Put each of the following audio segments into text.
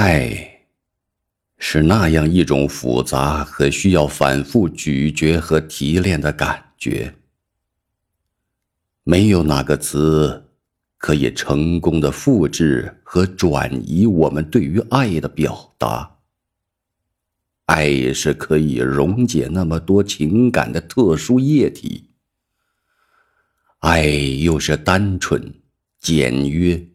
爱，是那样一种复杂和需要反复咀嚼和提炼的感觉。没有哪个词可以成功的复制和转移我们对于爱的表达。爱是可以溶解那么多情感的特殊液体。爱又是单纯、简约。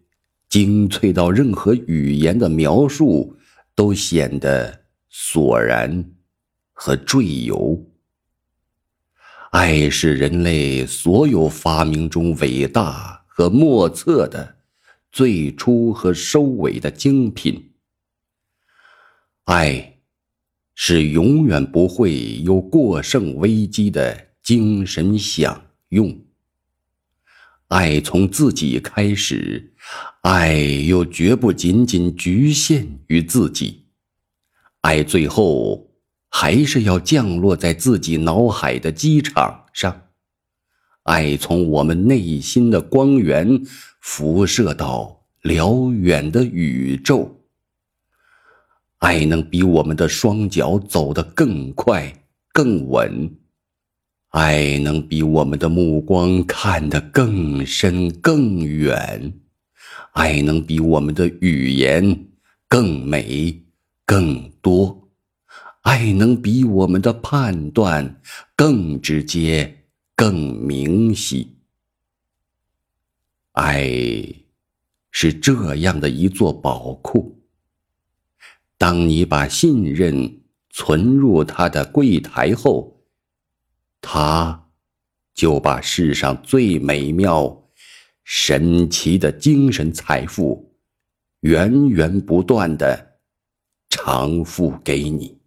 精粹到任何语言的描述都显得索然和赘游。爱是人类所有发明中伟大和莫测的最初和收尾的精品。爱是永远不会有过剩危机的精神享用。爱从自己开始，爱又绝不仅仅局限于自己，爱最后还是要降落在自己脑海的机场上，爱从我们内心的光源辐射到辽远的宇宙，爱能比我们的双脚走得更快更稳。爱能比我们的目光看得更深更远，爱能比我们的语言更美更多，爱能比我们的判断更直接更明晰。爱是这样的一座宝库，当你把信任存入它的柜台后。他，就把世上最美妙、神奇的精神财富，源源不断的偿付给你。